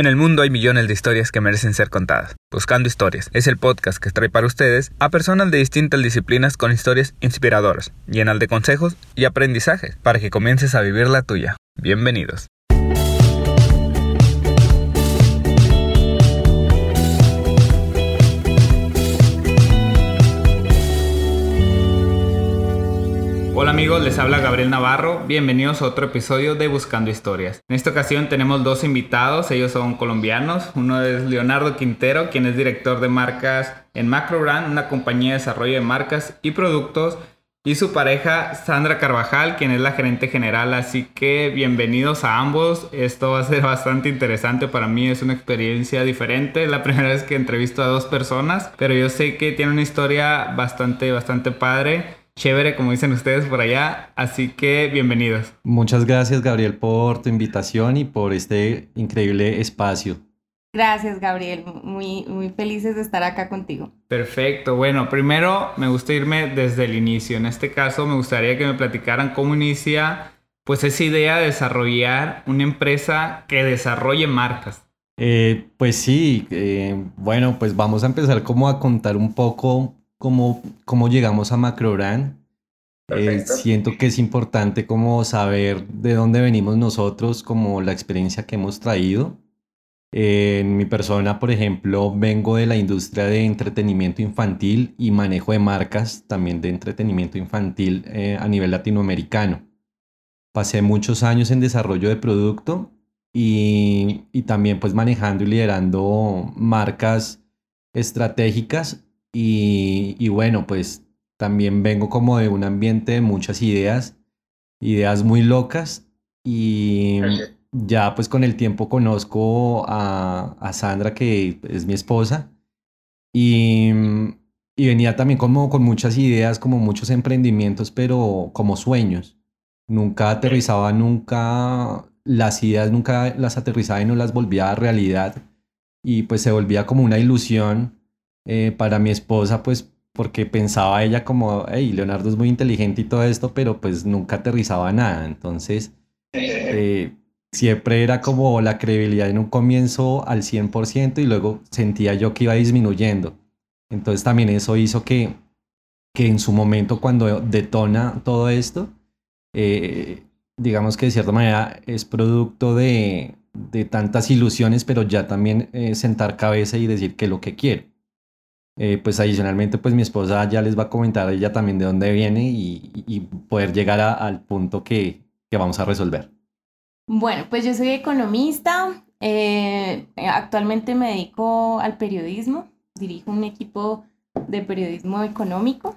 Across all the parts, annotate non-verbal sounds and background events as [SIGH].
En el mundo hay millones de historias que merecen ser contadas. Buscando Historias es el podcast que trae para ustedes a personas de distintas disciplinas con historias inspiradoras, llenas de consejos y aprendizajes para que comiences a vivir la tuya. Bienvenidos. Hola amigos, les habla Gabriel Navarro. Bienvenidos a otro episodio de Buscando Historias. En esta ocasión tenemos dos invitados, ellos son colombianos. Uno es Leonardo Quintero, quien es director de marcas en MacroBrand, una compañía de desarrollo de marcas y productos. Y su pareja Sandra Carvajal, quien es la gerente general. Así que bienvenidos a ambos. Esto va a ser bastante interesante para mí. Es una experiencia diferente. La primera vez que entrevisto a dos personas, pero yo sé que tiene una historia bastante, bastante padre chévere, como dicen ustedes por allá. Así que bienvenidos. Muchas gracias, Gabriel, por tu invitación y por este increíble espacio. Gracias, Gabriel. Muy, muy felices de estar acá contigo. Perfecto. Bueno, primero me gusta irme desde el inicio. En este caso, me gustaría que me platicaran cómo inicia pues esa idea de desarrollar una empresa que desarrolle marcas. Eh, pues sí, eh, bueno, pues vamos a empezar como a contar un poco cómo, cómo llegamos a Macrobrand. Eh, siento que es importante como saber de dónde venimos nosotros, como la experiencia que hemos traído. en mi persona, por ejemplo, vengo de la industria de entretenimiento infantil y manejo de marcas también de entretenimiento infantil eh, a nivel latinoamericano. Pasé muchos años en desarrollo de producto y, y también pues manejando y liderando marcas estratégicas y, bueno, pues también vengo como de un ambiente de muchas ideas, ideas muy locas y ya pues con el tiempo conozco a, Sandra que es mi esposa y, y, venía también como con muchas ideas, como muchos emprendimientos, pero como sueños. Nunca aterrizaba, nunca las ideas, nunca las aterrizaba y no las volvía a realidad y pues se volvía como una ilusión eh, para mi esposa, pues porque pensaba ella como, hey, Leonardo es muy inteligente y todo esto, pero pues nunca aterrizaba nada. Entonces, eh, siempre era como la credibilidad en un comienzo al 100% y luego sentía yo que iba disminuyendo. Entonces también eso hizo que, que en su momento cuando detona todo esto, eh, digamos que de cierta manera es producto de, de tantas ilusiones, pero ya también sentar cabeza y decir que lo que quiero. Eh, pues adicionalmente, pues mi esposa ya les va a comentar ella también de dónde viene y, poder llegar al punto que, vamos a resolver. Bueno, pues yo soy economista, eh, actualmente me dedico al periodismo, dirijo un equipo de periodismo económico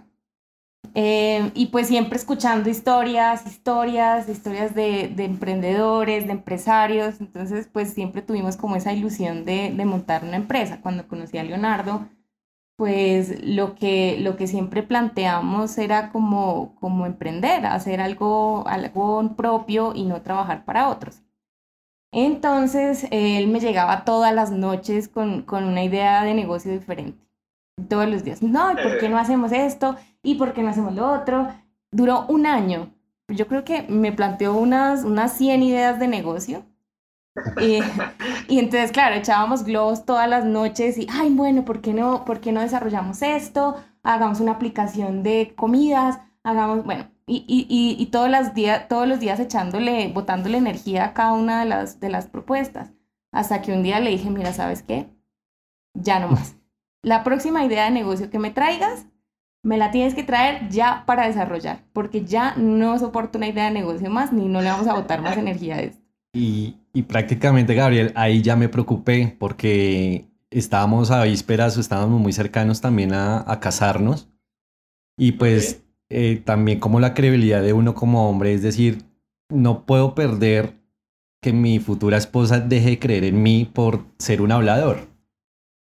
eh, y pues siempre escuchando historias, historias, historias de, emprendedores, de empresarios, entonces pues siempre tuvimos como esa ilusión de montar una empresa. Cuando conocí a Leonardo, pues lo que, lo que siempre planteamos era como, como emprender, hacer algo, algo propio y no trabajar para otros. Entonces él me llegaba todas las noches con, con una idea de negocio diferente. Todos los días, no, ¿y por qué no hacemos esto? ¿Y por qué no hacemos lo otro? Duró un año. Yo creo que me planteó unas, unas 100 ideas de negocio y, entonces, claro, echábamos globos todas las noches y, ay, bueno, ¿por qué no, por qué no desarrollamos esto? Hagamos una aplicación de comidas, hagamos, bueno, y, y, y todos, los días, todos los días echándole, botándole energía a cada una de las, de las propuestas. Hasta que un día le dije, mira, ¿sabes qué? Ya no más. La próxima idea de negocio que me traigas, me la tienes que traer ya para desarrollar, porque ya no soporto una idea de negocio más, ni no le vamos a botar más energía a esto. Y, prácticamente, Gabriel, ahí ya me preocupé porque estábamos a vísperas, estábamos muy cercanos también a, casarnos. Y pues eh, también como la credibilidad de uno como hombre, es decir, no puedo perder que mi futura esposa deje de creer en mí por ser un hablador.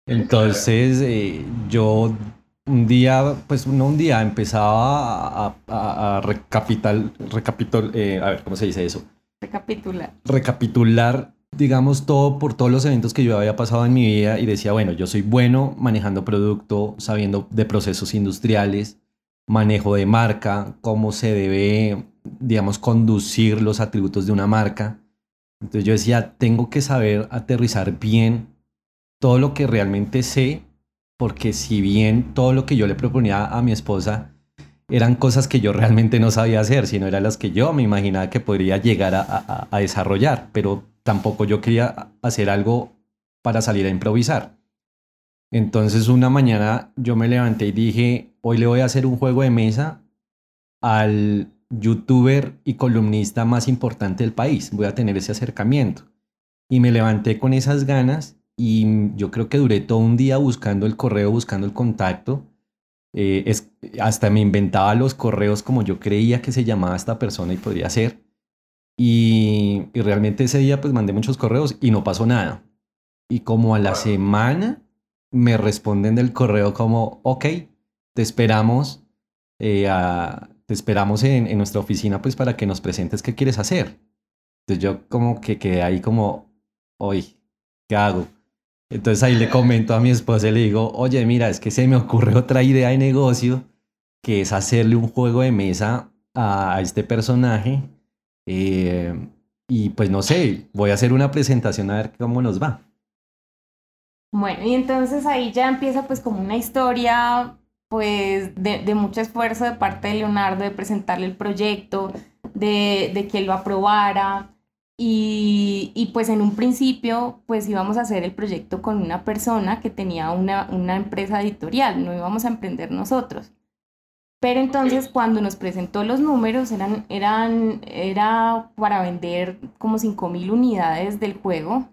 Entonces eh, yo un día, pues no un día, empezaba a, a, a recapital, recapitul, eh, a ver, ¿cómo se dice eso? Recapitular. Recapitular, digamos, todo por todos los eventos que yo había pasado en mi vida y decía, bueno, yo soy bueno manejando producto, sabiendo de procesos industriales, manejo de marca, cómo se debe, digamos, conducir los atributos de una marca. Entonces yo decía, tengo que saber aterrizar bien todo lo que realmente sé, porque si bien todo lo que yo le proponía a mi esposa eran cosas que yo realmente no sabía hacer, sino eran las que yo me imaginaba que podría llegar a, a desarrollar, pero tampoco yo quería hacer algo para salir a improvisar. Entonces una mañana yo me levanté y dije, hoy le voy a hacer un juego de mesa al youtuber y columnista más importante del país. Voy a tener ese acercamiento. Y me levanté con esas ganas y yo creo que duré todo un día buscando el correo, buscando el contacto. Eh, es, hasta me inventaba los correos como yo creía que se llamaba esta persona y podría ser. Y, y realmente ese día pues mandé muchos correos y no pasó nada. Y como a la semana me responden del correo como, ok, te esperamos, eh, te esperamos en, en, nuestra oficina pues para que nos presentes qué quieres hacer. Entonces yo como que quedé ahí como, oye, ¿qué hago? Entonces ahí le comento a mi esposa y le digo, oye, mira, es que se me ocurre otra idea de negocio, que es hacerle un juego de mesa a, este personaje. Eh, y pues no sé, voy a hacer una presentación a ver cómo nos va. Bueno, y entonces ahí ya empieza pues como una historia pues de, mucho esfuerzo de parte de Leonardo de presentarle el proyecto, de, de que él lo aprobara. Y, y, pues en un principio pues íbamos a hacer el proyecto con una persona que tenía una, una empresa editorial, no íbamos a emprender nosotros. Pero entonces cuando nos presentó los números eran, eran, era para vender como 5.000 unidades del juego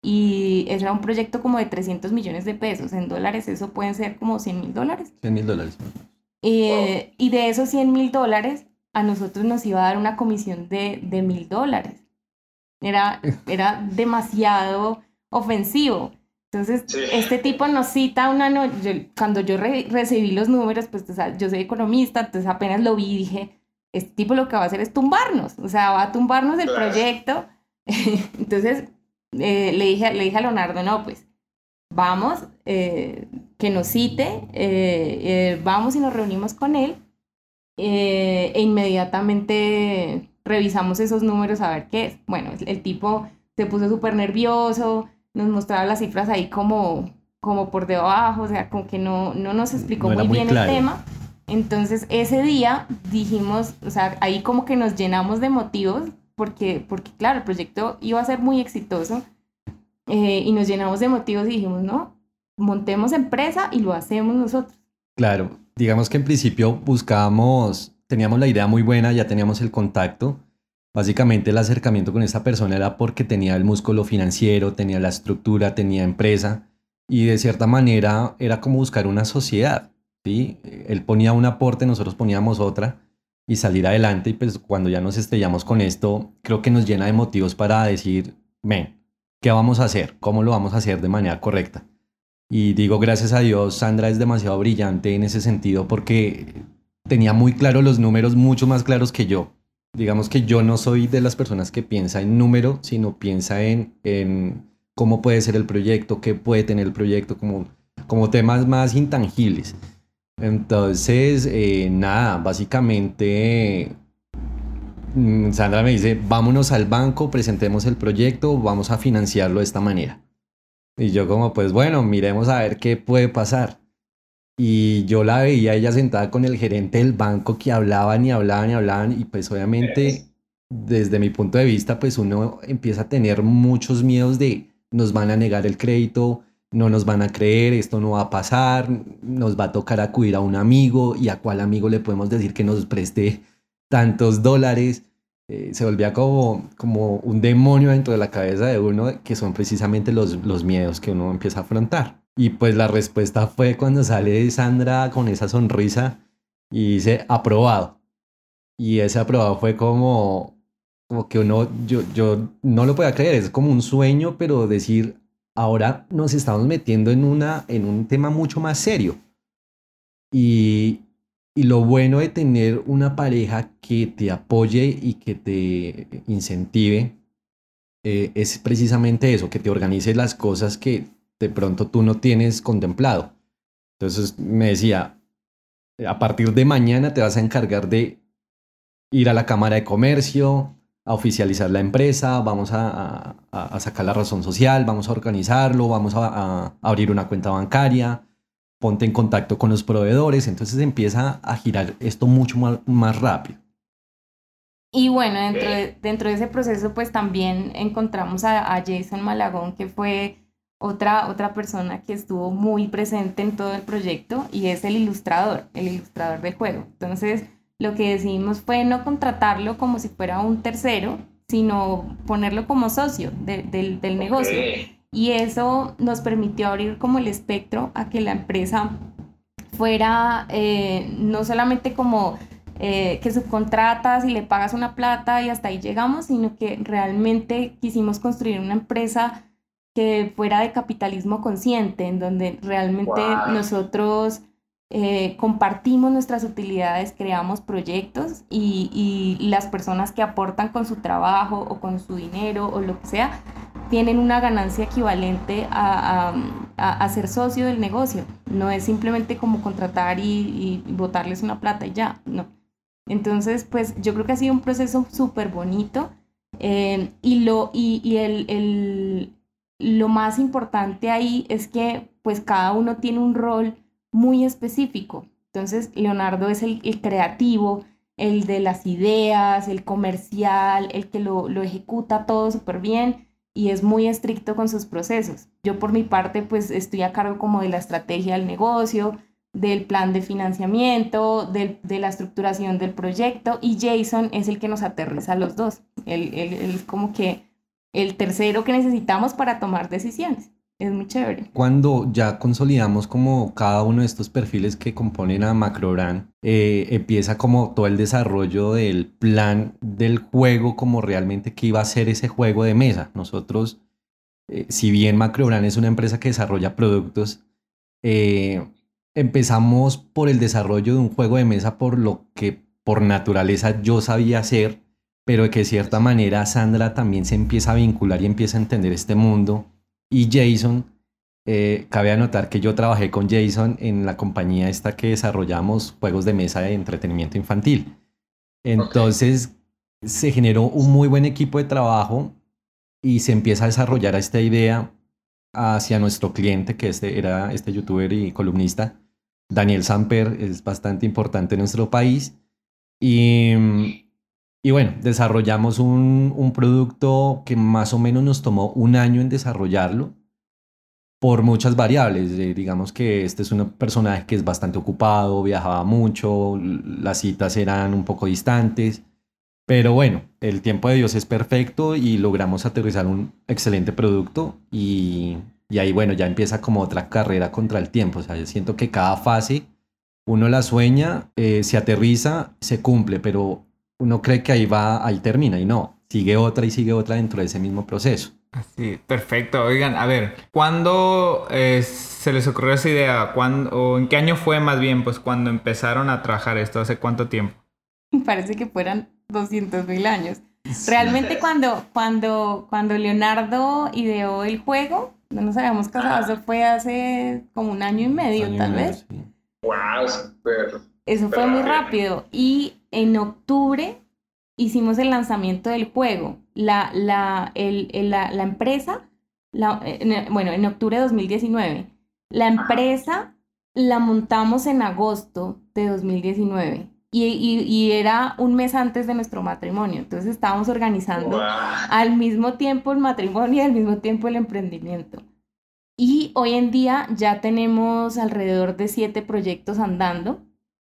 y era un proyecto como de 300 millones de pesos. En dólares eso pueden ser como 100 mil dólares. 100 mil dólares. Eh, y de esos 100 mil dólares, a nosotros nos iba a dar una comisión de, de mil dólares. Era, era demasiado ofensivo. Entonces, este tipo nos cita una noche, cuando yo recibí los números, pues yo soy economista, entonces apenas lo vi y dije, este tipo lo que va a hacer es tumbarnos, o sea, va a tumbarnos el proyecto. [LAUGHS] entonces, eh, le, dije, le dije a Leonardo, no, pues vamos, eh, que nos cite, eh, vamos y nos reunimos con él e inmediatamente revisamos esos números a ver qué es. Bueno, el, tipo se puso súper nervioso, nos mostraba las cifras ahí como, como por debajo, o sea, como que no, no nos explicó muy bien el tema. Entonces ese día dijimos, o sea, ahí como que nos llenamos de motivos porque, porque claro, el proyecto iba a ser muy exitoso eh, y nos llenamos de motivos y dijimos, no, montemos empresa y lo hacemos nosotros. Claro, digamos que en principio buscábamos, teníamos la idea muy buena, ya teníamos el contacto. Básicamente el acercamiento con esta persona era porque tenía el músculo financiero, tenía la estructura, tenía empresa y de cierta manera era como buscar una sociedad. ¿sí? Él ponía un aporte, nosotros poníamos otra y salir adelante. Y pues cuando ya nos estrellamos con esto, creo que nos llena de motivos para decir, ven, ¿qué vamos a hacer? ¿Cómo lo vamos a hacer de manera correcta? Y digo, gracias a Dios, Sandra es demasiado brillante en ese sentido porque tenía muy claros los números, mucho más claros que yo. Digamos que yo no soy de las personas que piensa en número, sino piensa en, en cómo puede ser el proyecto, qué puede tener el proyecto, como, como temas más intangibles. Entonces, eh, nada, básicamente mm, Sandra me dice, vámonos al banco, presentemos el proyecto, vamos a financiarlo de esta manera. Y yo como, pues bueno, miremos a ver qué puede pasar. Y yo la veía ella sentada con el gerente del banco que hablaban y hablaban y hablaban y pues obviamente desde mi punto de vista pues uno empieza a tener muchos miedos de nos van a negar el crédito, no nos van a creer, esto no va a pasar, nos va a tocar acudir a un amigo y a cuál amigo le podemos decir que nos preste tantos dólares. Eh, se volvía como, como un demonio dentro de la cabeza de uno, que son precisamente los, los miedos que uno empieza a afrontar. Y pues la respuesta fue cuando sale Sandra con esa sonrisa y dice aprobado. Y ese aprobado fue como, como que uno, yo, yo no lo podía creer, es como un sueño, pero decir ahora nos estamos metiendo en, una, en un tema mucho más serio. Y, y lo bueno de tener una pareja que te apoye y que te incentive eh, es precisamente eso, que te organice las cosas que de pronto tú no tienes contemplado. Entonces me decía, a partir de mañana te vas a encargar de ir a la Cámara de Comercio, a oficializar la empresa, vamos a, sacar la razón social, vamos a organizarlo, vamos a, abrir una cuenta bancaria, ponte en contacto con los proveedores, entonces empieza a girar esto mucho más, rápido. Y bueno, dentro de, dentro de ese proceso pues también encontramos a, Jason Malagón, que fue otra, otra persona que estuvo muy presente en todo el proyecto y es el ilustrador, el ilustrador del juego. Entonces, lo que decidimos fue no contratarlo como si fuera un tercero, sino ponerlo como socio del, negocio. Y eso nos permitió abrir como el espectro a que la empresa fuera eh, no solamente como eh, que subcontratas y le pagas una plata y hasta ahí llegamos, sino que realmente quisimos construir una empresa que fuera de capitalismo consciente, en donde realmente nosotros eh, compartimos nuestras utilidades, creamos proyectos y, las personas que aportan con su trabajo o con su dinero o lo que sea, tienen una ganancia equivalente a, ser socio del negocio. No es simplemente como contratar y, botarles una plata y ya, no. Entonces, pues yo creo que ha sido un proceso súper bonito eh, y, lo, y, el, el, lo más importante ahí es que pues cada uno tiene un rol muy específico. Entonces, Leonardo es el, creativo, el de las ideas, el comercial, el que lo, ejecuta todo súper bien y es muy estricto con sus procesos. Yo por mi parte, pues estoy a cargo como de la estrategia del negocio, del plan de financiamiento, de la estructuración del proyecto y Jason es el que nos aterriza a los dos. él es como que el tercero que necesitamos para tomar decisiones es muy chévere. Cuando ya consolidamos como cada uno de estos perfiles que componen a MacroBrand, eh, empieza como todo el desarrollo del plan del juego, como realmente qué iba a ser ese juego de mesa. Nosotros, eh, si bien MacroBrand es una empresa que desarrolla productos, eh, empezamos por el desarrollo de un juego de mesa por lo que por naturaleza yo sabía hacer, pero que de cierta manera Sandra también se empieza a vincular y empieza a entender este mundo y Jason. Eh, cabe anotar que yo trabajé con Jason en la compañía esta que desarrollamos juegos de mesa de entretenimiento infantil. Entonces se generó un muy buen equipo de trabajo y se empieza a desarrollar esta idea hacia nuestro cliente, que este era este youtuber y columnista, Daniel Samper, es bastante importante en nuestro país. Y, y bueno, desarrollamos un, un, producto que más o menos nos tomó un año en desarrollarlo por muchas variables. Eh, digamos que este es un personaje que es bastante ocupado, viajaba mucho, las citas eran un poco distantes, pero bueno, el tiempo de Dios es perfecto y logramos aterrizar un excelente producto y, y ahí bueno, ya empieza como otra carrera contra el tiempo. O sea, yo siento que cada fase uno la sueña, eh, se aterriza, se cumple, pero uno cree que ahí va, ahí termina y no, sigue otra y sigue otra dentro de ese mismo proceso. Así, perfecto. Oigan, a ver, ¿cuándo eh, se les ocurrió esa idea? ¿Cuándo, ¿O en qué año fue más bien, pues, cuando empezaron a trabajar esto? ¿Hace cuánto tiempo? [LAUGHS] Parece que fueran 200 mil años. Realmente [LAUGHS] cuando, cuando, cuando Leonardo ideó el juego, no nos habíamos casado, eso fue hace como un año y medio, tal vez. Wow, super. Eso fue muy rápido. Y en octubre hicimos el lanzamiento del juego. La, la, el, la, la empresa, bueno, en octubre de 2019. La empresa la montamos en agosto de 2019. Y, y, era un mes antes de nuestro matrimonio. Entonces estábamos organizando al mismo tiempo el matrimonio y al mismo tiempo el emprendimiento. Y hoy en día ya tenemos alrededor de siete proyectos andando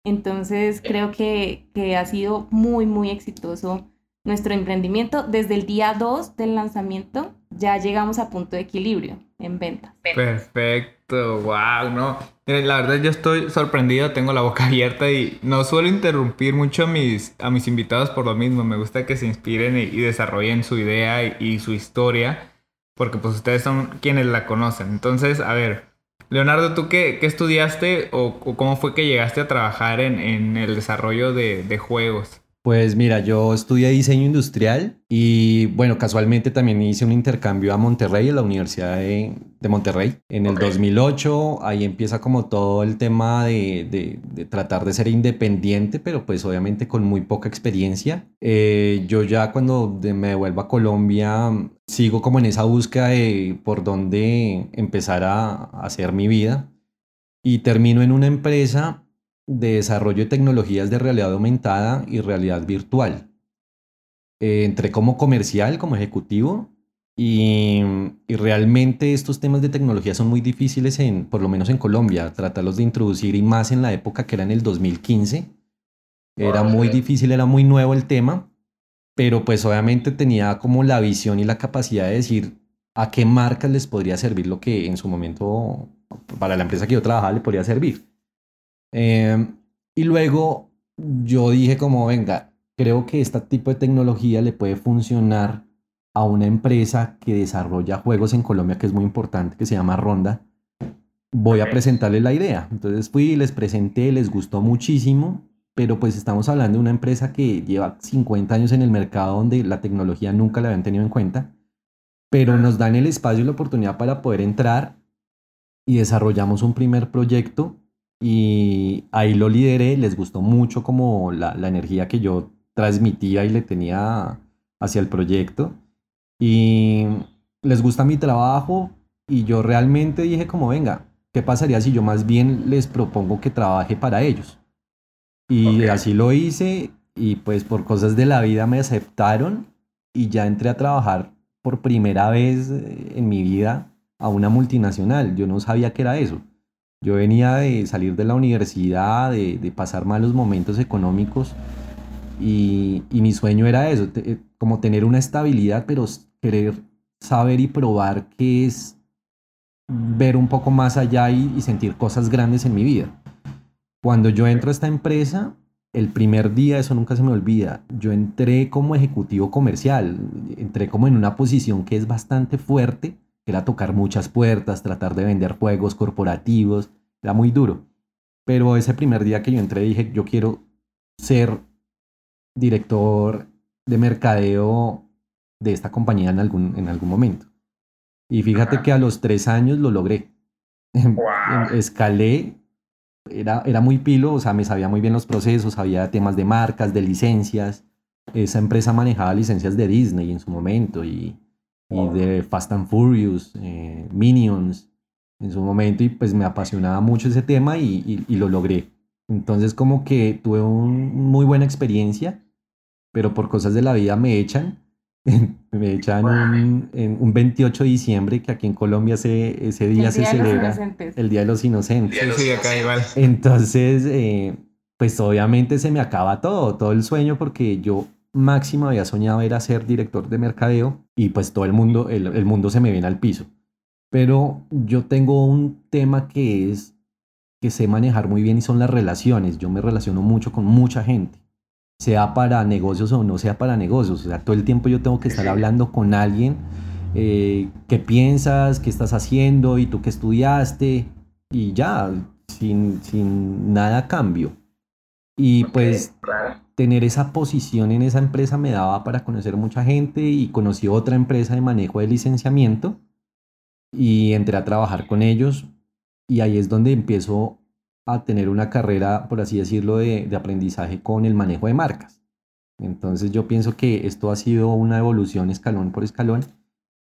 entonces creo que, ha sido muy, muy exitoso nuestro emprendimiento. Desde el día 2 del lanzamiento ya llegamos a punto de equilibrio en ventas. Perfecto, wow, no. La verdad yo estoy sorprendido, tengo la boca [LAUGHS] abierta y no suelo interrumpir mucho a mis, a mis invitados por lo mismo. Me gusta que se inspiren y, desarrollen su idea y, su historia, porque pues ustedes son quienes la conocen. Entonces, a ver, Leonardo, ¿tú qué, estudiaste o, cómo fue que llegaste a trabajar en, el desarrollo de, juegos? Pues mira, yo estudié diseño industrial y bueno, casualmente también hice un intercambio a Monterrey, a la Universidad de, Monterrey, en el 2008. Ahí empieza como todo el tema de, tratar de ser independiente, pero pues obviamente con muy poca experiencia. Eh, yo ya cuando me devuelvo a Colombia sigo como en esa búsqueda de por dónde empezar a hacer mi vida y termino en una empresa de desarrollo de tecnologías de realidad aumentada y realidad virtual. Eh, entré como comercial, como ejecutivo, y, realmente estos temas de tecnología son muy difíciles, en, por lo menos en Colombia, tratarlos de introducir y más en la época que era en el 2015. Era muy difícil, era muy nuevo el tema, pero pues obviamente tenía como la visión y la capacidad de decir a qué marcas les podría servir lo que en su momento, para la empresa que yo trabajaba, le podría servir. Em, y luego yo dije como, venga, creo que este tipo de tecnología le puede funcionar a una empresa que desarrolla juegos en Colombia, que es muy importante, que se llama Ronda. Voy a presentarle la idea. Entonces fui, les presenté, les gustó muchísimo, pero pues estamos hablando de una empresa que lleva 50 años en el mercado donde la tecnología nunca la habían tenido en cuenta, pero nos dan el espacio y la oportunidad para poder entrar y desarrollamos un primer proyecto y ahí lo lideré, les gustó mucho como la, la energía que yo transmitía y le tenía hacia el proyecto. Y les gusta mi trabajo y yo realmente dije como, venga, ¿qué pasaría si yo más bien les propongo que trabaje para ellos? Y así lo hice y pues por cosas de la vida me aceptaron y ya entré a trabajar por primera vez en mi vida a una multinacional. Yo no sabía qué era eso. Yo venía de salir de la universidad, de, pasar malos momentos económicos y, mi sueño era eso, eh, como tener una estabilidad, pero querer saber y probar qué es ver un poco más allá y, sentir cosas grandes en mi vida. Cuando yo entro a esta empresa, el primer día, eso nunca se me olvida, yo entré como ejecutivo comercial, entré como en una posición que es bastante fuerte, era tocar muchas puertas, tratar de vender juegos corporativos, era muy duro. Pero ese primer día que yo entré dije, yo quiero ser director de mercadeo de esta compañía en algún, en algún momento. Y fíjate que a los tres años lo logré. [LAUGHS] Escalé, era, era muy pilo, o sea, me sabía muy bien los procesos, había temas de marcas, de licencias. Esa empresa manejaba licencias de Disney en su momento y, y de Fast and Furious, eh, Minions en su momento y pues me apasionaba mucho ese tema y, y, lo logré. Entonces como que tuve una muy buena experiencia, pero por cosas de la vida me echan. [LAUGHS] me echan un, en un 28 de diciembre, que aquí en Colombia ese, ese día, se celebra el Día de los Inocentes. Sí, acá igual. Entonces, eh, pues obviamente se me acaba todo, todo el sueño, porque yo máximo había soñado era ser director de mercadeo y pues todo el mundo, el, mundo se me viene al piso. Pero yo tengo un tema que es que sé manejar muy bien y son las relaciones. Yo me relaciono mucho con mucha gente, sea para negocios o no sea para negocios. O sea, todo el tiempo yo tengo que estar hablando con alguien. Eh, ¿Qué piensas? ¿Qué estás haciendo? ¿Y tú qué estudiaste? Y ya, sin, sin nada cambio. Y pues tener esa posición en esa empresa me daba para conocer mucha gente y conocí otra empresa de manejo de licenciamiento y entré a trabajar con ellos y ahí es donde empiezo a tener una carrera, por así decirlo, de, de aprendizaje con el manejo de marcas. Entonces yo pienso que esto ha sido una evolución escalón por escalón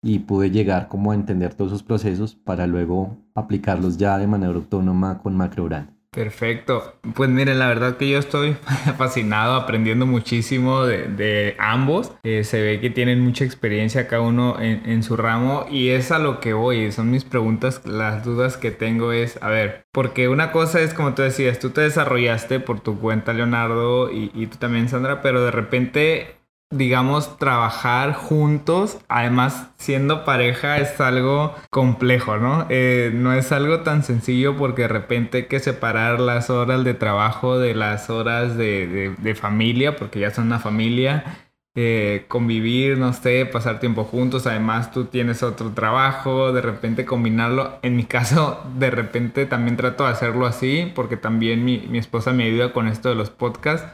y pude llegar como a entender todos esos procesos para luego aplicarlos ya de manera autónoma con MacroBrand. Perfecto. Pues miren, la verdad que yo estoy [LAUGHS] fascinado, aprendiendo muchísimo de, ambos. Eh, se ve que tienen mucha experiencia cada uno en, su ramo y es a lo que voy. Son mis preguntas, las dudas que tengo es, a ver, porque una cosa es como tú decías, tú te desarrollaste por tu cuenta, Leonardo, y, y tú también, Sandra, pero de repente digamos, trabajar juntos, además siendo pareja es algo complejo, ¿no? Eh, no es algo tan sencillo porque de repente hay que separar las horas de trabajo de las horas de, familia, porque ya son una familia. Eh, convivir, no sé, pasar tiempo juntos, además tú tienes otro trabajo, de repente combinarlo, en mi caso de repente también trato de hacerlo así, porque también mi, mi esposa me ayuda con esto de los podcasts,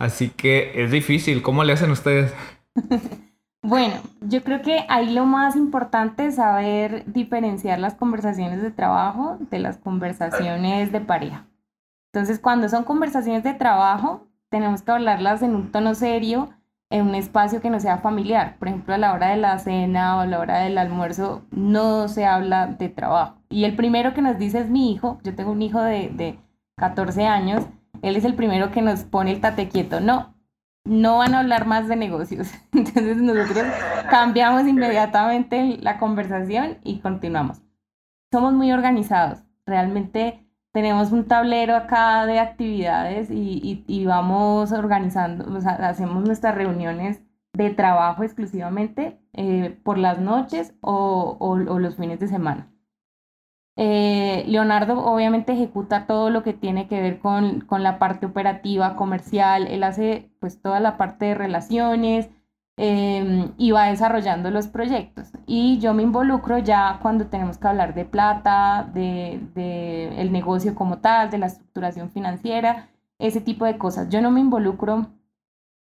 Así que es difícil. ¿Cómo le hacen ustedes? [LAUGHS] Bueno, yo creo que ahí lo más importante es saber diferenciar las conversaciones de trabajo de las conversaciones de pareja. Entonces, cuando son conversaciones de trabajo, tenemos que hablarlas en un tono serio, en un espacio que no sea familiar. Por ejemplo, a la hora de la cena o a la hora del almuerzo no se habla de trabajo. Y el primero que nos dice es mi hijo. Yo tengo un hijo de, de 14 años. Él es el primero que nos pone el tate quieto. No, no van a hablar más de negocios. [LAUGHS] Entonces nosotros cambiamos inmediatamente la conversación y continuamos. Somos muy organizados. Realmente tenemos un tablero acá de actividades y, vamos organizando, o sea, hacemos nuestras reuniones de trabajo exclusivamente eh, por las noches o los fines de semana. Eh, Leonardo obviamente ejecuta todo lo que tiene que ver con, la parte operativa, comercial, él hace pues toda la parte de relaciones em, y va desarrollando los proyectos. Y yo me involucro ya cuando tenemos que hablar de plata, de, el negocio como tal, de la estructuración financiera, ese tipo de cosas. Yo no me involucro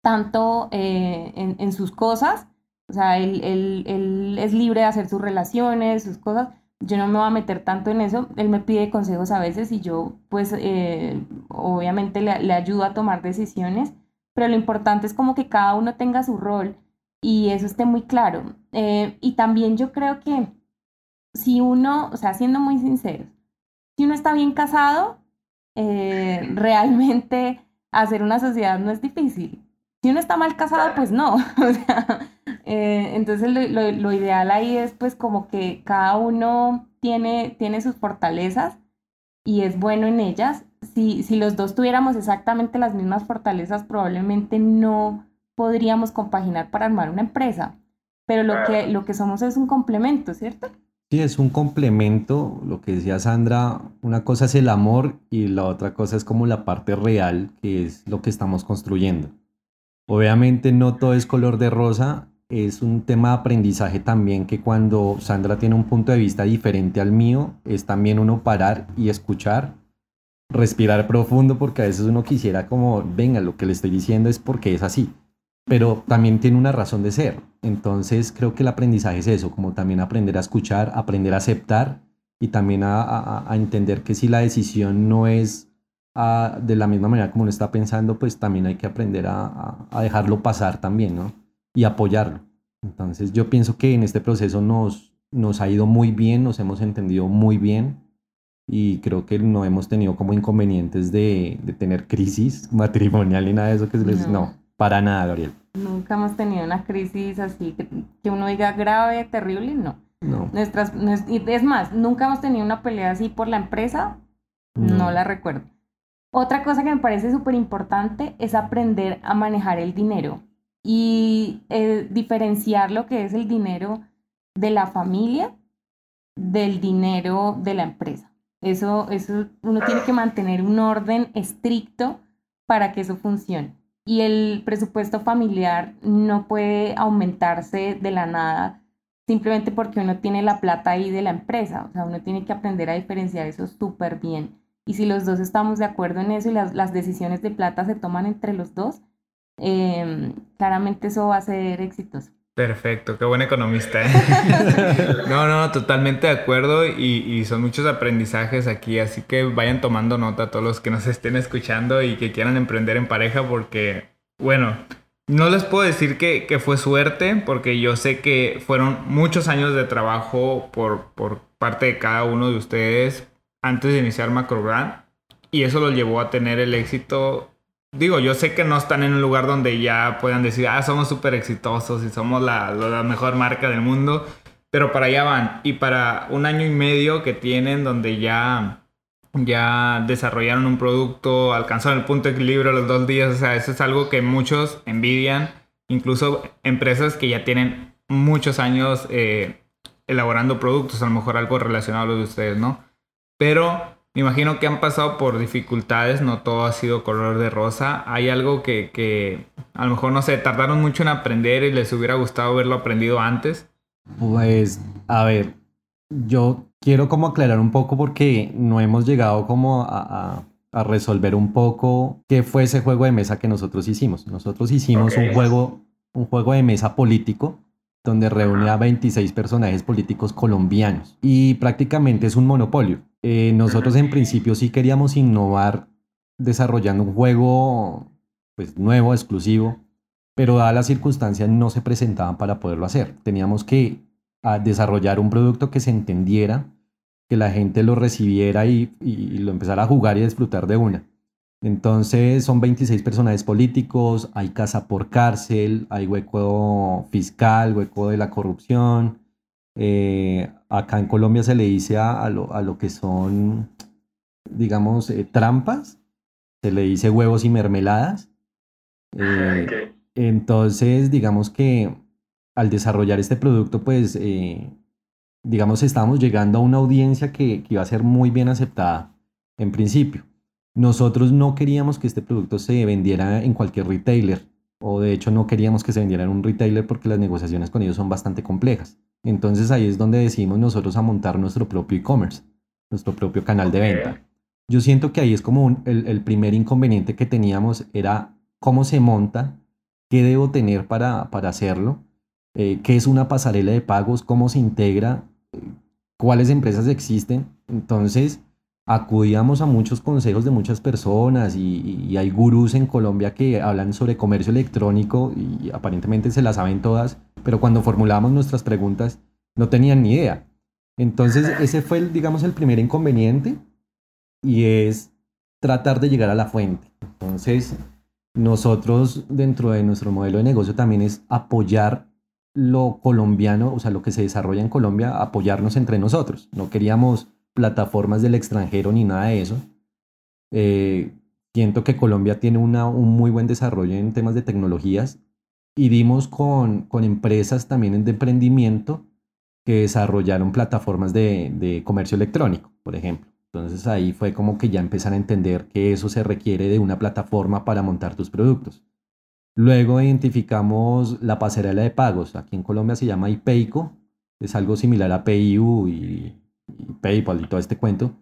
tanto eh, en, sus cosas, o sea, él, él es libre de hacer sus relaciones, sus cosas yo no me voy a meter tanto en eso. Él me pide consejos a veces y yo pues eh, obviamente le, ayudo a tomar decisiones, pero lo importante es como que cada uno tenga su rol y eso esté muy claro. Eh, y también yo creo que si uno, o sea, siendo muy sincero, si uno está bien casado, eh, [LAUGHS] realmente hacer una sociedad no es difícil. Si uno está mal casado, pues no. [LAUGHS] O sea, eh, entonces lo, ideal ahí es pues como que cada uno tiene, tiene sus fortalezas y es bueno en ellas. Si, si los dos tuviéramos exactamente las mismas fortalezas, probablemente no podríamos compaginar para armar una empresa. Pero lo que, lo que somos es un complemento, ¿cierto? Sí, es un complemento. Lo que decía Sandra, una cosa es el amor y la otra cosa es como la parte real, que es lo que estamos construyendo. Obviamente no todo es color de rosa es un tema de aprendizaje también que cuando Sandra tiene un punto de vista diferente al mío, es también uno parar y escuchar, respirar profundo porque a veces uno quisiera como, venga, lo que le estoy diciendo es porque es así, pero también tiene una razón de ser. Entonces creo que el aprendizaje es eso, como también aprender a escuchar, aprender a aceptar y también a, entender que si la decisión no es de la misma manera como uno está pensando, pues también hay que aprender a dejarlo pasar también, ¿no? Y apoyarlo. Entonces yo pienso que en este proceso nos, nos ha ido muy bien, nos hemos entendido muy bien y creo que no hemos tenido como inconvenientes de, de tener crisis [LAUGHS] matrimonial ni nada de eso que se les... No. para nada, Gabriel. Nunca hemos tenido una crisis así que, que uno diga grave, terrible, no. No. Nuestras, es más, nunca hemos tenido una pelea así por la empresa, no, no la recuerdo. Otra cosa que me parece súper importante es aprender a manejar el dinero y eh, diferenciar lo que es el dinero de la familia del dinero de la empresa. Eso, eso uno tiene que mantener un orden estricto para que eso funcione. Y el presupuesto familiar no puede aumentarse de la nada simplemente porque uno tiene la plata ahí de la empresa. O sea, uno tiene que aprender a diferenciar eso súper bien. Y si los dos estamos de acuerdo en eso y las, las decisiones de plata se toman entre los dos, Em, claramente eso va a ser exitoso. Perfecto, qué buen economista. ¿eh? [LAUGHS] no, no, totalmente de acuerdo y, son muchos aprendizajes aquí, así que vayan tomando nota todos los que nos estén escuchando y que quieran emprender en pareja porque, bueno, no les puedo decir que, que fue suerte porque yo sé que fueron muchos años de trabajo por, por parte de cada uno de ustedes antes de iniciar Macrogrand y eso los llevó a tener el éxito digo, yo sé que no están en un lugar donde ya puedan decir, ah, somos súper exitosos y somos la, mejor marca del mundo, pero para allá van. Y para un año y medio que tienen donde ya, ya desarrollaron un producto, alcanzaron el punto de equilibrio los dos días, o sea, eso es algo que muchos envidian, incluso empresas que ya tienen muchos años eh, elaborando productos, a lo mejor algo relacionado a lo de ustedes, ¿no? Pero me imagino que han pasado por dificultades, no todo ha sido color de rosa. Hay algo que, a lo mejor, no sé, tardaron mucho en aprender y les hubiera gustado haberlo aprendido antes. Pues, a ver, yo quiero como aclarar un poco porque no hemos llegado como a, a resolver un poco qué fue ese juego de mesa que nosotros hicimos. Nosotros hicimos un, juego, un juego de mesa político donde reúne a 26 personajes políticos colombianos y prácticamente es un monopolio. Eh, nosotros en principio sí queríamos innovar desarrollando un juego pues, nuevo, exclusivo, pero dadas las circunstancias no se presentaban para poderlo hacer. Teníamos que ah, desarrollar un producto que se entendiera, que la gente lo recibiera y, y lo empezara a jugar y disfrutar de una. Entonces son 26 personajes políticos, hay casa por cárcel, hay hueco fiscal, hueco de la corrupción. Eh, acá en Colombia se le dice a, lo, que son, digamos, eh, trampas, se le dice huevos y mermeladas. Eh, entonces, digamos que al desarrollar este producto, pues, digamos, estamos llegando a una audiencia que iba a ser muy bien aceptada en principio. Nosotros no queríamos que este producto se vendiera en cualquier retailer, o de hecho no queríamos que se vendiera en un retailer porque las negociaciones con ellos son bastante complejas. Entonces ahí es donde decidimos nosotros a montar nuestro propio e-commerce, nuestro propio canal de venta. Yo siento que ahí es como el, primer inconveniente que teníamos era cómo se monta, qué debo tener para, para hacerlo, eh, qué es una pasarela de pagos, cómo se integra, eh, cuáles empresas existen. Entonces, acudíamos a muchos consejos de muchas personas y, hay gurús en Colombia que hablan sobre comercio electrónico y aparentemente se las saben todas, pero cuando formulábamos nuestras preguntas no tenían ni idea. Entonces ese fue, el, digamos, el primer inconveniente y es tratar de llegar a la fuente. Entonces nosotros dentro de nuestro modelo de negocio también es apoyar lo colombiano, o sea, lo que se desarrolla en Colombia, apoyarnos entre nosotros. No queríamos plataformas del extranjero ni nada de eso. Eh, siento que Colombia tiene una, un muy buen desarrollo en temas de tecnologías y dimos con, con empresas también de emprendimiento que desarrollaron plataformas de, de, comercio electrónico, por ejemplo. Entonces ahí fue como que ya empezar a entender que eso se requiere de una plataforma para montar tus productos. Luego identificamos la pasarela de pagos. Aquí en Colombia se llama IPEICO. Es algo similar a PayU y PayPal y todo este cuento,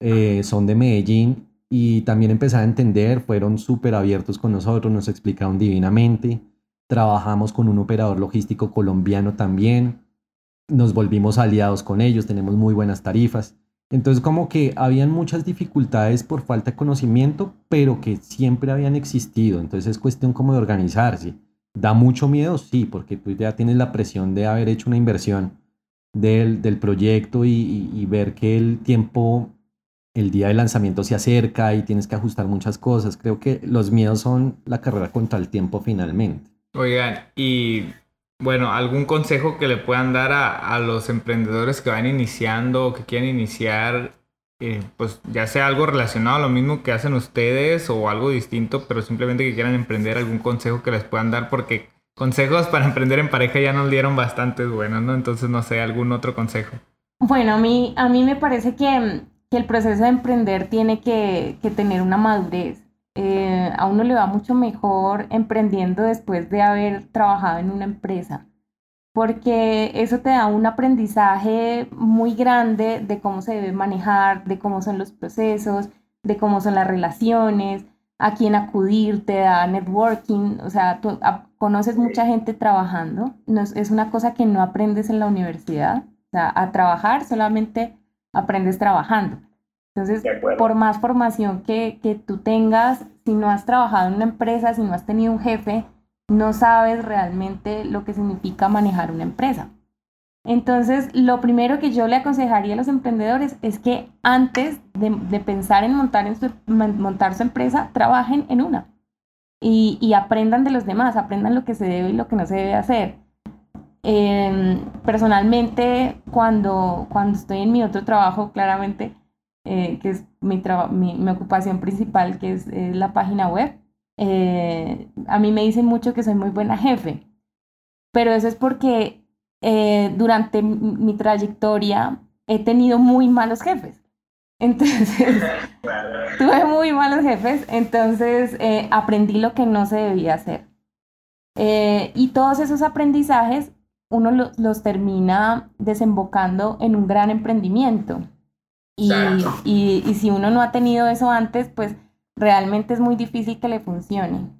eh, son de Medellín y también empezaron a entender, fueron súper abiertos con nosotros, nos explicaron divinamente, trabajamos con un operador logístico colombiano también, nos volvimos aliados con ellos, tenemos muy buenas tarifas. Entonces como que habían muchas dificultades por falta de conocimiento, pero que siempre habían existido. Entonces es cuestión como de organizarse. Da mucho miedo, sí, porque tú ya tienes la presión de haber hecho una inversión del, proyecto y, ver que el tiempo, el día de lanzamiento se acerca y tienes que ajustar muchas cosas. Creo que los miedos son la carrera contra el tiempo finalmente. Oigan, y bueno, ¿algún consejo que le puedan dar a, los emprendedores que van iniciando o que quieren iniciar? Eh, pues ya sea algo relacionado a lo mismo que hacen ustedes o algo distinto, pero simplemente que quieran emprender, algún consejo que les puedan dar, porque consejos para emprender en pareja ya nos dieron bastantes buenos, ¿no? Entonces, no sé, algún otro consejo. Bueno, a mí, a mí me parece que, el proceso de emprender tiene que, tener una madurez. Eh, a uno le va mucho mejor emprendiendo después de haber trabajado en una empresa, porque eso te da un aprendizaje muy grande de cómo se debe manejar, de cómo son los procesos, de cómo son las relaciones, a quién acudir, te da networking, o sea, tú conoces mucha gente trabajando, no, es una cosa que no aprendes en la universidad, o sea, a trabajar solamente aprendes trabajando. Entonces, por más formación que, que tú tengas, si no has trabajado en una empresa, si no has tenido un jefe, no sabes realmente lo que significa manejar una empresa. Entonces, lo primero que yo le aconsejaría a los emprendedores es que antes de, pensar en montar, en su, montar su empresa, trabajen en una y, aprendan de los demás, aprendan lo que se debe y lo que no se debe hacer. Em, personalmente, cuando, cuando estoy en mi otro trabajo, claramente, eh, que es mi, mi, ocupación principal, que es, la página web, eh, a mí me dicen mucho que soy muy buena jefe, pero eso es porque eh, durante mi trayectoria he tenido muy malos jefes. [LAUGHS] Entonces, tuve muy malos jefes, entonces eh, aprendí lo que no se debía hacer. Eh, y todos esos aprendizajes uno los termina desembocando en un gran emprendimiento. Y, y, y si uno no ha tenido eso antes, pues realmente es muy difícil que le funcione.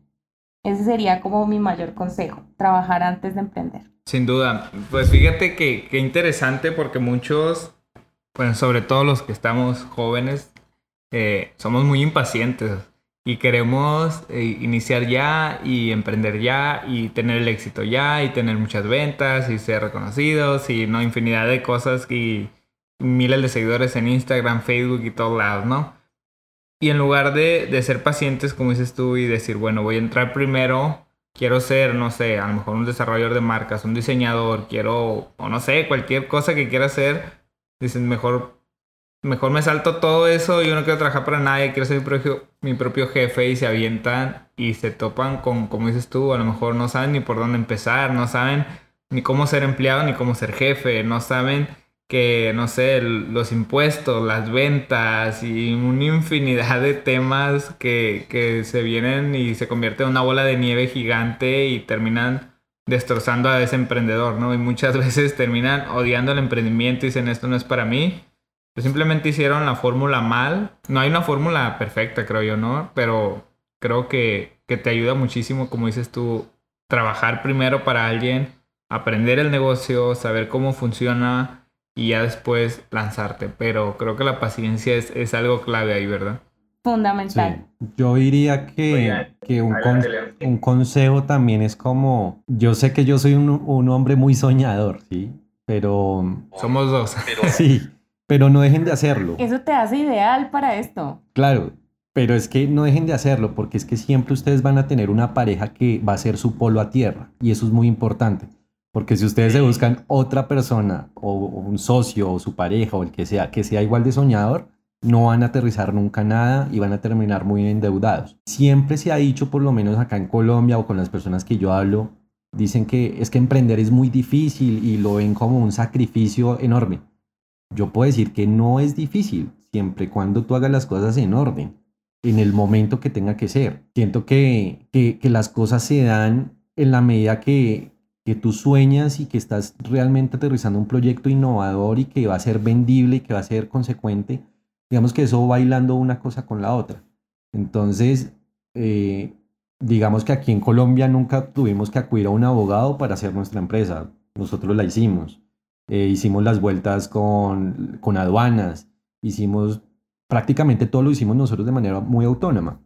Ese sería como mi mayor consejo, trabajar antes de emprender. Sin duda, pues fíjate que, que interesante porque muchos, bueno, sobre todo los que estamos jóvenes, eh, somos muy impacientes y queremos eh, iniciar ya y emprender ya y tener el éxito ya y tener muchas ventas y ser reconocidos y no infinidad de cosas y miles de seguidores en Instagram, Facebook y todos lados, ¿no? Y en lugar de, de ser pacientes, como dices tú, y decir, bueno, voy a entrar primero, quiero ser, no sé, a lo mejor un desarrollador de marcas, un diseñador, quiero, o no sé, cualquier cosa que quiera hacer, dicen, mejor mejor me salto todo eso, yo no quiero trabajar para nadie, quiero ser mi propio, mi propio jefe y se avientan y se topan con, como dices tú, a lo mejor no saben ni por dónde empezar, no saben ni cómo ser empleado ni cómo ser jefe, no saben que, no sé, los impuestos, las ventas y una infinidad de temas que, que se vienen y se convierten en una bola de nieve gigante y terminan destrozando a ese emprendedor, ¿no? Y muchas [LAUGHS] veces terminan odiando el emprendimiento y dicen esto no es para mí simplemente hicieron la fórmula mal. No hay una fórmula perfecta, creo yo, ¿no? Pero creo que, que te ayuda muchísimo, como dices tú, trabajar primero para alguien, aprender el negocio, saber cómo funciona y ya después lanzarte. Pero creo que la paciencia es, es algo clave ahí, ¿verdad? Fundamental. Yo diría que, que un, un, consejo también es como, yo sé que yo soy un, un hombre muy soñador, ¿sí? Pero... Somos dos. [LAUGHS] Sí, pero no dejen de hacerlo. Eso te hace ideal para esto. Claro, pero es que no dejen de hacerlo porque es que siempre ustedes van a tener una pareja que va a ser su polo a tierra y eso es muy importante. Porque si ustedes se buscan otra persona o, un socio o su pareja o el que sea que sea igual de soñador, no van a aterrizar nunca nada y van a terminar muy endeudados. Siempre se ha dicho, por lo menos acá en Colombia o con las personas que yo hablo, dicen que es que emprender es muy difícil y lo ven como un sacrificio enorme. Yo puedo decir que no es difícil, siempre y cuando tú hagas las cosas en orden, en el momento que tenga que ser. Siento que, que, las cosas se dan en la medida que, que tú sueñas y que estás realmente aterrizando un proyecto innovador y que va a ser vendible y que va a ser consecuente. Digamos que eso bailando una cosa con la otra. Entonces, eh, digamos que aquí en Colombia nunca tuvimos que acudir a un abogado para hacer nuestra empresa. Nosotros la hicimos. Eh, hicimos las vueltas con, con aduanas, hicimos prácticamente todo lo hicimos nosotros de manera muy autónoma.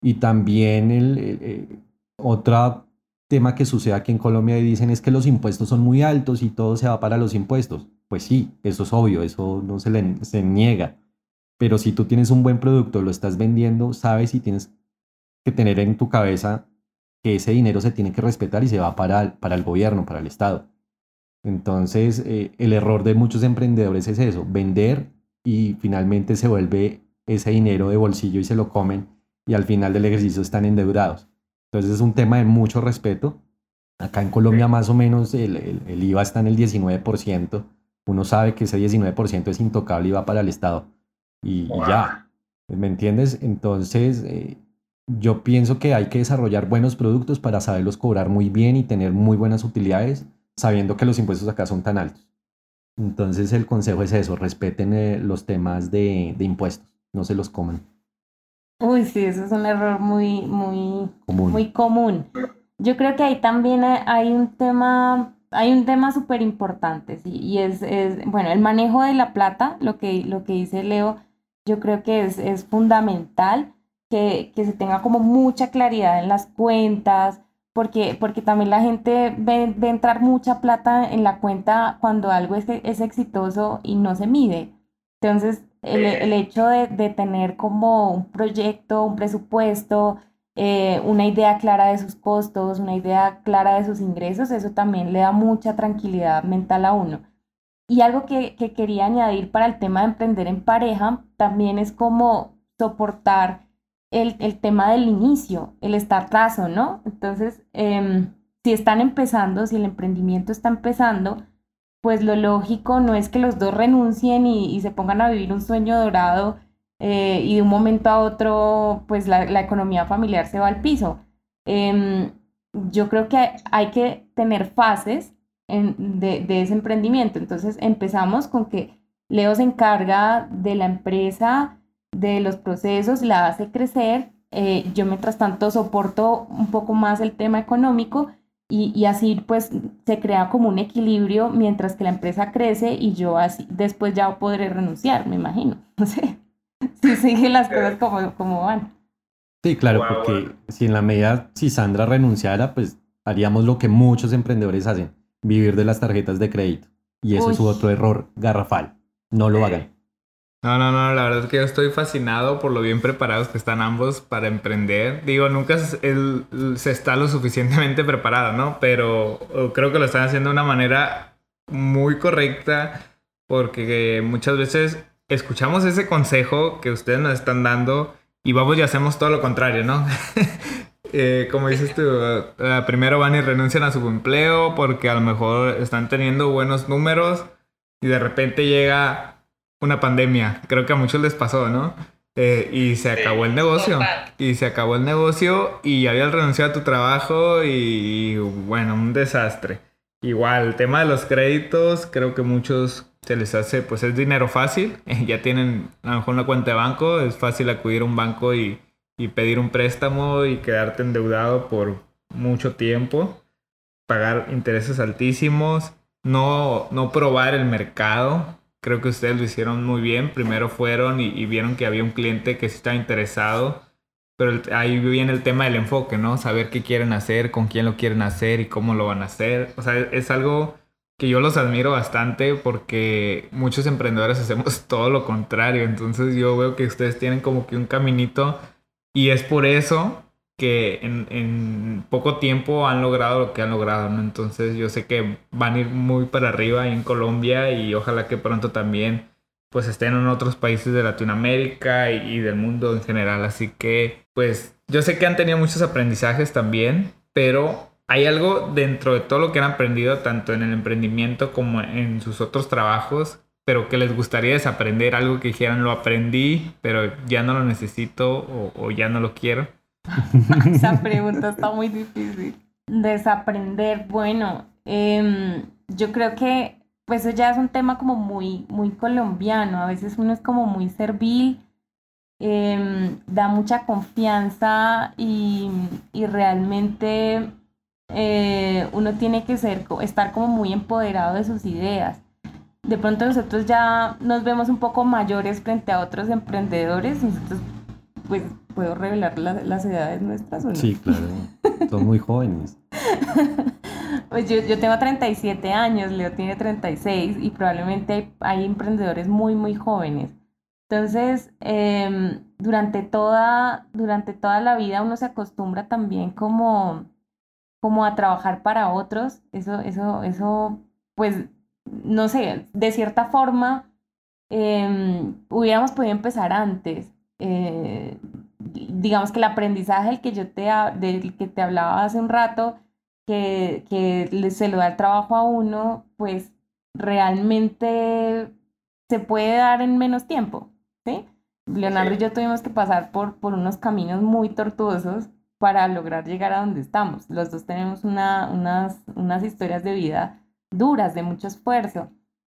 Y también el, otro tema que sucede aquí en Colombia y dicen es que los impuestos son muy altos y todo se va para los impuestos. Pues sí, eso es obvio, eso no se niega. Pero si tú tienes un buen producto, lo estás vendiendo, sabes y tienes que tener en tu cabeza que ese dinero se tiene que respetar y se va para para el gobierno, para el Estado. Entonces, eh, el error de muchos emprendedores es eso, vender y finalmente se vuelve ese dinero de bolsillo y se lo comen y al final del ejercicio están endeudados. Entonces es un tema de mucho respeto. Acá en Colombia más o menos el, el, IVA está en el 19%. Uno sabe que ese 19% es intocable y va para el Estado. Y, ya, ¿me entiendes? Entonces, eh, yo pienso que hay que desarrollar buenos productos para saberlos cobrar muy bien y tener muy buenas utilidades sabiendo que los impuestos acá son tan altos. Entonces el consejo es eso, respeten eh, los temas de, impuestos, no se los coman. Uy, sí, eso es un error muy, muy común. Muy común. Yo creo que ahí también hay un tema, hay un tema súper importante, y es, bueno, el manejo de la plata, lo que, lo que dice Leo, yo creo que es, es fundamental que, que se tenga como mucha claridad en las cuentas, porque, porque también la gente ve, entrar mucha plata en la cuenta cuando algo es, es exitoso y no se mide. Entonces, el, el hecho de, de, tener como un proyecto, un presupuesto, eh, una idea clara de sus costos, una idea clara de sus ingresos, eso también le da mucha tranquilidad mental a uno. Y algo que, que quería añadir para el tema de emprender en pareja, también es como soportar el, tema del inicio, el startazo, ¿no? Entonces, em, si están empezando, si el emprendimiento está empezando, pues lo lógico no es que los dos renuncien y, se pongan a vivir un sueño dorado eh, y de un momento a otro, pues la, economía familiar se va al piso. Em, yo creo que hay, que tener fases de, de, ese emprendimiento. Entonces empezamos con que Leo se encarga de la empresa, de los procesos, la hace crecer. Eh, yo mientras tanto soporto un poco más el tema económico y, y, así pues se crea como un equilibrio mientras que la empresa crece y yo así después ya podré renunciar, me imagino. [LAUGHS] No sé si siguen las cosas como, como van. Sí, claro, porque si en la medida, si Sandra renunciara, pues haríamos lo que muchos emprendedores hacen, vivir de las tarjetas de crédito. Y eso es otro error garrafal. No lo hagan. No, no, no, la verdad es que yo estoy fascinado por lo bien preparados que están ambos para emprender. Digo, nunca se está lo suficientemente [LAUGHS] preparado, ¿no? Pero creo que lo están haciendo de una manera muy correcta porque muchas veces escuchamos ese consejo que ustedes nos están dando y vamos y hacemos todo lo contrario, ¿no? [LAUGHS] Eh, como dices tú, uh, primero van y renuncian a su empleo porque a lo mejor están teniendo buenos números y de repente llega una pandemia. Creo que a muchos les pasó, ¿no? Eh, y se acabó el negocio. Y se acabó el negocio y habías renunciado a tu trabajo y, bueno, un desastre. Igual, el tema de los créditos, creo que muchos se les hace, pues es dinero fácil. [LAUGHS] ya tienen a lo mejor una cuenta de banco, es fácil acudir a un banco y, y pedir un préstamo y quedarte endeudado por mucho tiempo. Pagar intereses altísimos. No, no probar el mercado creo que ustedes lo hicieron muy bien. Primero fueron y, vieron que había un cliente que sí estaba interesado, pero ahí viene el tema del enfoque, ¿no? Saber qué quieren hacer, con quién lo quieren hacer y cómo lo van a hacer. O sea, es algo que yo los admiro bastante porque muchos emprendedores [LAUGHS] hacemos todo lo contrario. Entonces yo veo que ustedes tienen como que un caminito y es por eso que en, poco tiempo han logrado lo que han logrado. Entonces yo sé que van a ir muy para arriba en Colombia y ojalá que pronto también pues estén en otros países de Latinoamérica y, del mundo en general. Así que pues yo sé que han tenido muchos aprendizajes también, pero hay algo dentro de todo lo que han aprendido, tanto en el emprendimiento como en sus otros trabajos, pero que les gustaría desaprender, algo que dijeran lo aprendí, pero ya no lo necesito o ya no lo quiero. [LAUGHS] Esa pregunta está muy difícil. Desaprender, bueno, em, yo creo que pues eso ya es un tema como muy, muy colombiano. A veces uno es como muy servil, em, da mucha confianza y, realmente eh, uno tiene que ser, estar como muy empoderado de sus ideas. De pronto nosotros ya nos vemos un poco mayores frente a otros emprendedores. Nosotros pues puedo revelar las edades nuestras o no? Sí, claro. Son muy jóvenes. [LAUGHS] pues yo, yo, tengo 37 años, Leo tiene 36 y probablemente hay, emprendedores muy, muy jóvenes. Entonces, em, durante, toda, durante toda la vida uno se acostumbra también como, como a trabajar para otros. Eso, eso, eso, pues, no sé, de cierta forma, em, hubiéramos podido empezar antes eh, digamos que el aprendizaje del que yo te, del que te hablaba hace un rato, que, que se lo da el trabajo a uno, pues realmente se puede dar en menos tiempo, ¿sí? Leonardo y yo tuvimos que pasar por, por unos caminos muy tortuosos para lograr llegar a donde estamos. Los dos tenemos una, unas, unas historias de vida duras, de mucho esfuerzo.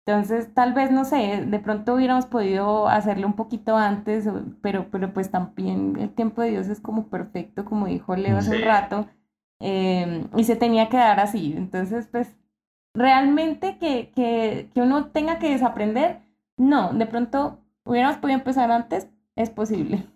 Entonces, tal vez, no sé, de pronto hubiéramos podido hacerlo un poquito antes, pero, pero pues también el tiempo de Dios es como perfecto, como dijo Leo hace un rato, em, y se tenía que dar así. Entonces, pues, realmente que, que, que uno tenga que desaprender, no, de pronto hubiéramos podido empezar antes, es posible.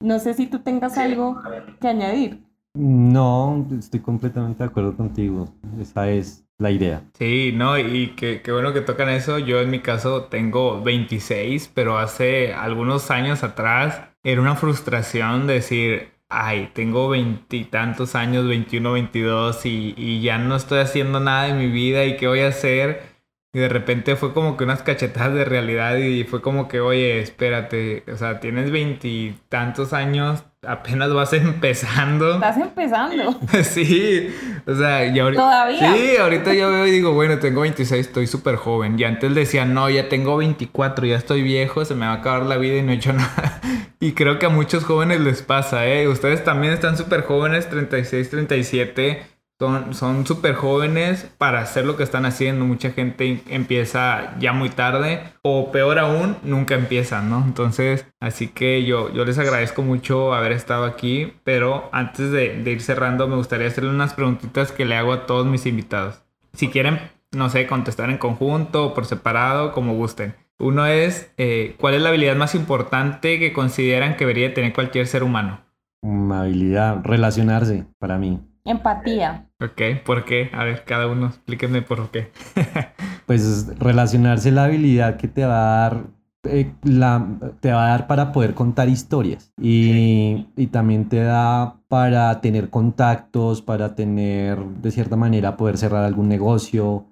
No sé si tú tengas algo que añadir. No, estoy completamente de acuerdo contigo. Esa es la idea. Sí, no, y qué bueno que tocan eso. Yo en mi caso tengo 26, pero hace algunos años atrás era una frustración decir, ay, tengo veintitantos años, 21, 22, y, y ya no estoy haciendo nada de mi vida y qué voy a hacer. Y de repente fue como que unas cachetadas de realidad y fue como que, oye, espérate, o sea, tienes veintitantos años, apenas vas [LAUGHS] empezando. Estás empezando. [LAUGHS] sí, o sea, y ahorita... Todavía. Sí, ahorita yo veo y digo, bueno, tengo 26, estoy súper joven. Y antes decía, no, ya tengo 24, ya estoy viejo, se me va a acabar la vida y no he hecho [LAUGHS] nada. y creo que a muchos jóvenes les pasa, ¿eh? Ustedes también están súper jóvenes, 36, 37 son súper jóvenes para hacer lo que están haciendo. Mucha gente empieza ya muy tarde o peor aún, nunca empiezan, ¿no? Entonces, así que yo, yo les agradezco mucho haber estado aquí, pero antes de, ir cerrando me gustaría hacerle unas preguntitas que le hago a todos mis invitados. Si quieren, no sé, contestar en conjunto o por separado, como gusten. Uno es, eh, ¿cuál es la habilidad más importante que consideran que debería tener cualquier ser humano? Una habilidad, relacionarse, para mí. Empatía. Ok, ¿por qué? A ver, cada uno, explíquenme por qué. [LAUGHS] pues relacionarse la habilidad que te va a dar eh, la, te va a dar para poder contar historias y, y, también te da para tener contactos, para tener de cierta manera poder cerrar algún negocio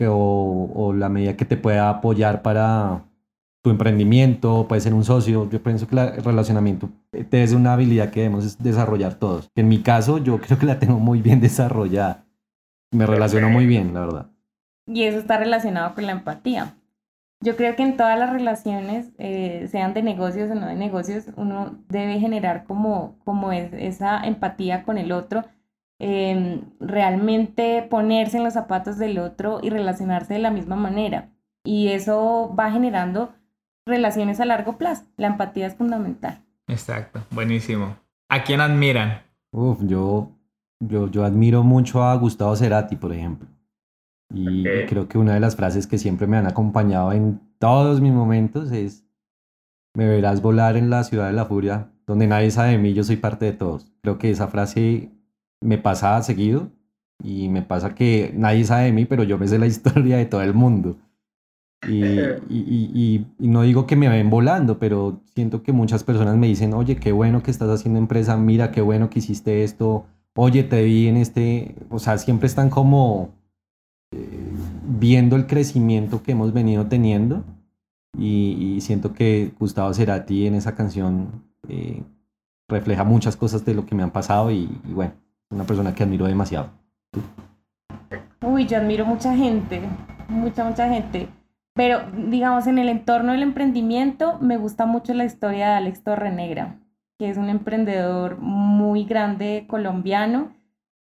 o, o la medida que te pueda apoyar para, tu emprendimiento, puede ser un socio. Yo pienso que el relacionamiento es una habilidad que debemos desarrollar todos. En mi caso, yo [LAUGHS] creo que la tengo muy bien desarrollada. Me relaciono muy bien, la verdad. Y eso está relacionado con la empatía. Yo creo que en todas las relaciones, eh, sean de negocios o no de negocios, uno debe generar como, como es, esa empatía con el otro, em, realmente ponerse en los zapatos del otro y relacionarse de la misma manera. Y eso va generando relaciones a largo plazo. La empatía es fundamental. Exacto, buenísimo. ¿A quién admiran? Uf, yo, yo, yo admiro mucho a Gustavo Cerati, por ejemplo. Y creo que una de las frases que siempre me han acompañado en todos mis momentos es, me verás volar en la ciudad de la furia, donde nadie sabe de mí, yo soy parte de todos. Creo que esa frase me pasa seguido y me pasa que nadie sabe de mí, pero yo me sé la [LAUGHS] historia de todo el mundo. [LAUGHS] Y, y, y, no digo que me ven volando, pero siento que muchas personas me dicen, oye, qué bueno que estás haciendo empresa, mira, qué bueno que hiciste esto, oye, te vi en este, o sea, siempre están como eh, viendo el crecimiento que hemos venido teniendo y, siento que Gustavo Cerati en esa canción eh, refleja muchas cosas de lo que me han pasado y, bueno, una persona que admiro demasiado. Uy, yo admiro mucha gente, mucha, mucha gente. Pero digamos, en el entorno del emprendimiento me gusta mucho la historia de Alex Torrenegra, que es un emprendedor muy grande colombiano.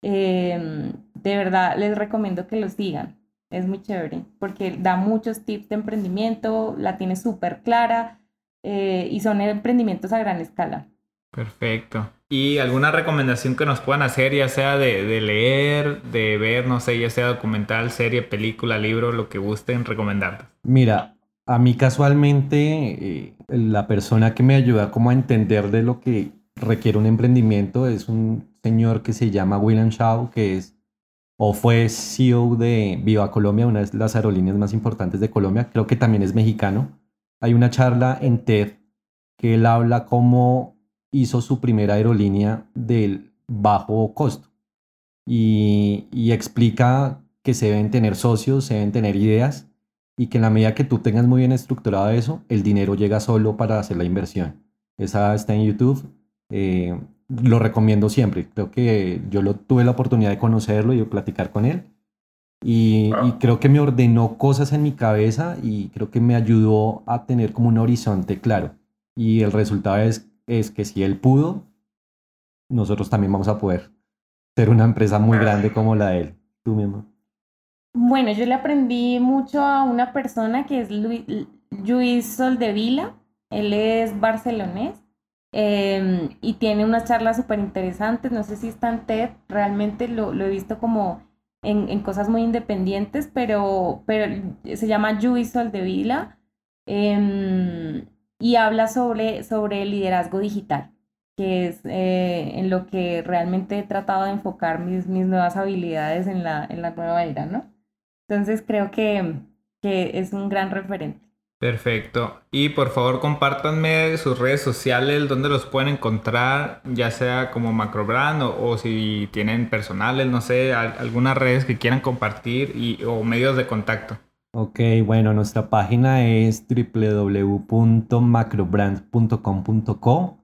Em, de verdad les recomiendo que lo sigan. Es muy chévere porque da muchos tips de emprendimiento, la tiene súper clara eh, y son emprendimientos a gran escala. Perfecto. ¿Y alguna recomendación que nos puedan hacer, ya sea de, leer, de ver, no sé, ya sea documental, serie, película, libro, lo que gusten recomendar? Mira, a mí casualmente eh, la persona que me ayuda como a entender de lo que requiere un emprendimiento es un señor que se llama William Shaw, que es o fue CEO de Viva Colombia, una de las aerolíneas más importantes de Colombia, creo que también es mexicano. Hay una charla en TED que él habla como hizo su primera aerolínea del bajo costo y, explica que se deben tener socios, se deben tener ideas y que en la medida que tú tengas muy bien estructurado eso, el dinero llega solo para hacer la inversión. Esa está en YouTube. Eh, lo recomiendo siempre. Creo que yo lo, tuve la oportunidad de conocerlo y de platicar con él. Y, y, creo que me ordenó cosas en mi cabeza y creo que me ayudó a tener como un horizonte claro. Y el resultado es es que si él pudo, nosotros también vamos a poder ser una empresa muy grande como la de él. Tú mismo. Bueno, yo le aprendí mucho a una persona que es Luis, Soldevila. Él es barcelonés em, y tiene unas charlas súper interesantes. No sé si está en TED, realmente lo, he visto como en, cosas muy independientes, pero, pero se llama Luis Soldevila. Eh, y habla sobre, sobre el liderazgo digital, que es eh, en lo que realmente he tratado de enfocar mis, mis nuevas habilidades en la, en la nueva era, ¿no? Entonces creo que, que es un gran referente. Perfecto. Y por favor compártanme sus redes sociales, donde los pueden encontrar, ya sea como macrobrand o, o si tienen personales, no sé, algunas redes que quieran compartir y, o medios de contacto. Ok, bueno, nuestra página es www.macrobrand.com.co.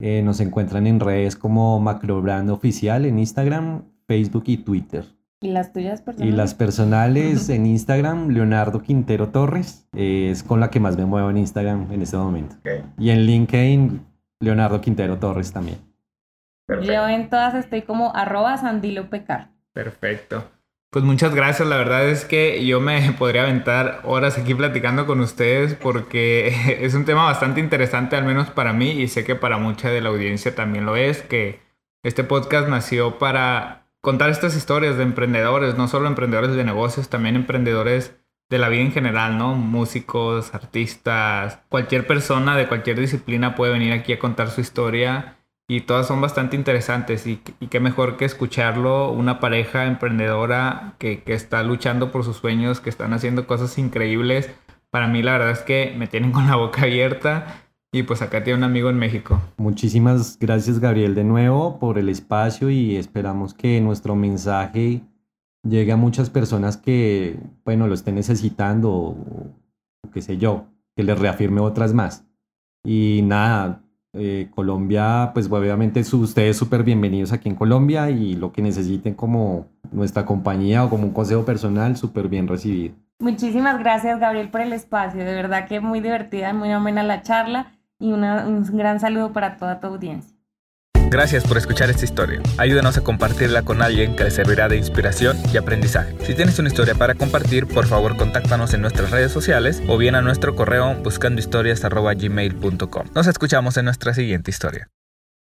Eh, nos encuentran en redes como Macrobrand Oficial en Instagram, Facebook y Twitter. ¿Y las tuyas personales? Y las personales en Instagram, Leonardo Quintero Torres, eh, es con la que más me muevo en Instagram en este momento. Y en LinkedIn, Leonardo Quintero Torres también. Yo en todas estoy como arroba sandilopecar. Perfecto. Pues muchas gracias, la verdad es que yo me [LAUGHS] podría aventar horas aquí platicando con ustedes porque [LAUGHS] es un tema bastante interesante, al menos para mí, y sé que para mucha de la audiencia también lo es, que este podcast nació para contar estas historias de emprendedores, no solo emprendedores de negocios, también emprendedores de la vida en general, ¿no? Músicos, artistas, cualquier persona de cualquier disciplina puede venir aquí a contar su historia y todas son bastante interesantes y, qué mejor que escucharlo una pareja emprendedora que, que, está luchando por sus sueños, que están haciendo cosas increíbles. Para mí la verdad es que me tienen con la boca abierta y pues acá tiene un amigo en México. Muchísimas gracias Gabriel de nuevo por el espacio y esperamos que nuestro mensaje llegue a muchas personas que, bueno, lo estén necesitando o, qué sé yo, que les reafirme otras más. Y nada, eh, Colombia, pues obviamente ustedes súper bienvenidos aquí en Colombia y lo que necesiten como nuestra compañía o como un consejo personal, súper bien recibido. Muchísimas gracias Gabriel por el espacio, de verdad que muy divertida, muy amena la charla y un gran saludo para toda tu audiencia. Gracias por escuchar esta historia. Ayúdanos a compartirla con alguien que le servirá de inspiración y aprendizaje. Si tienes una historia para compartir, por favor contáctanos en nuestras redes sociales o bien a nuestro correo buscandohistorias.gmail.com. Nos escuchamos en nuestra siguiente historia.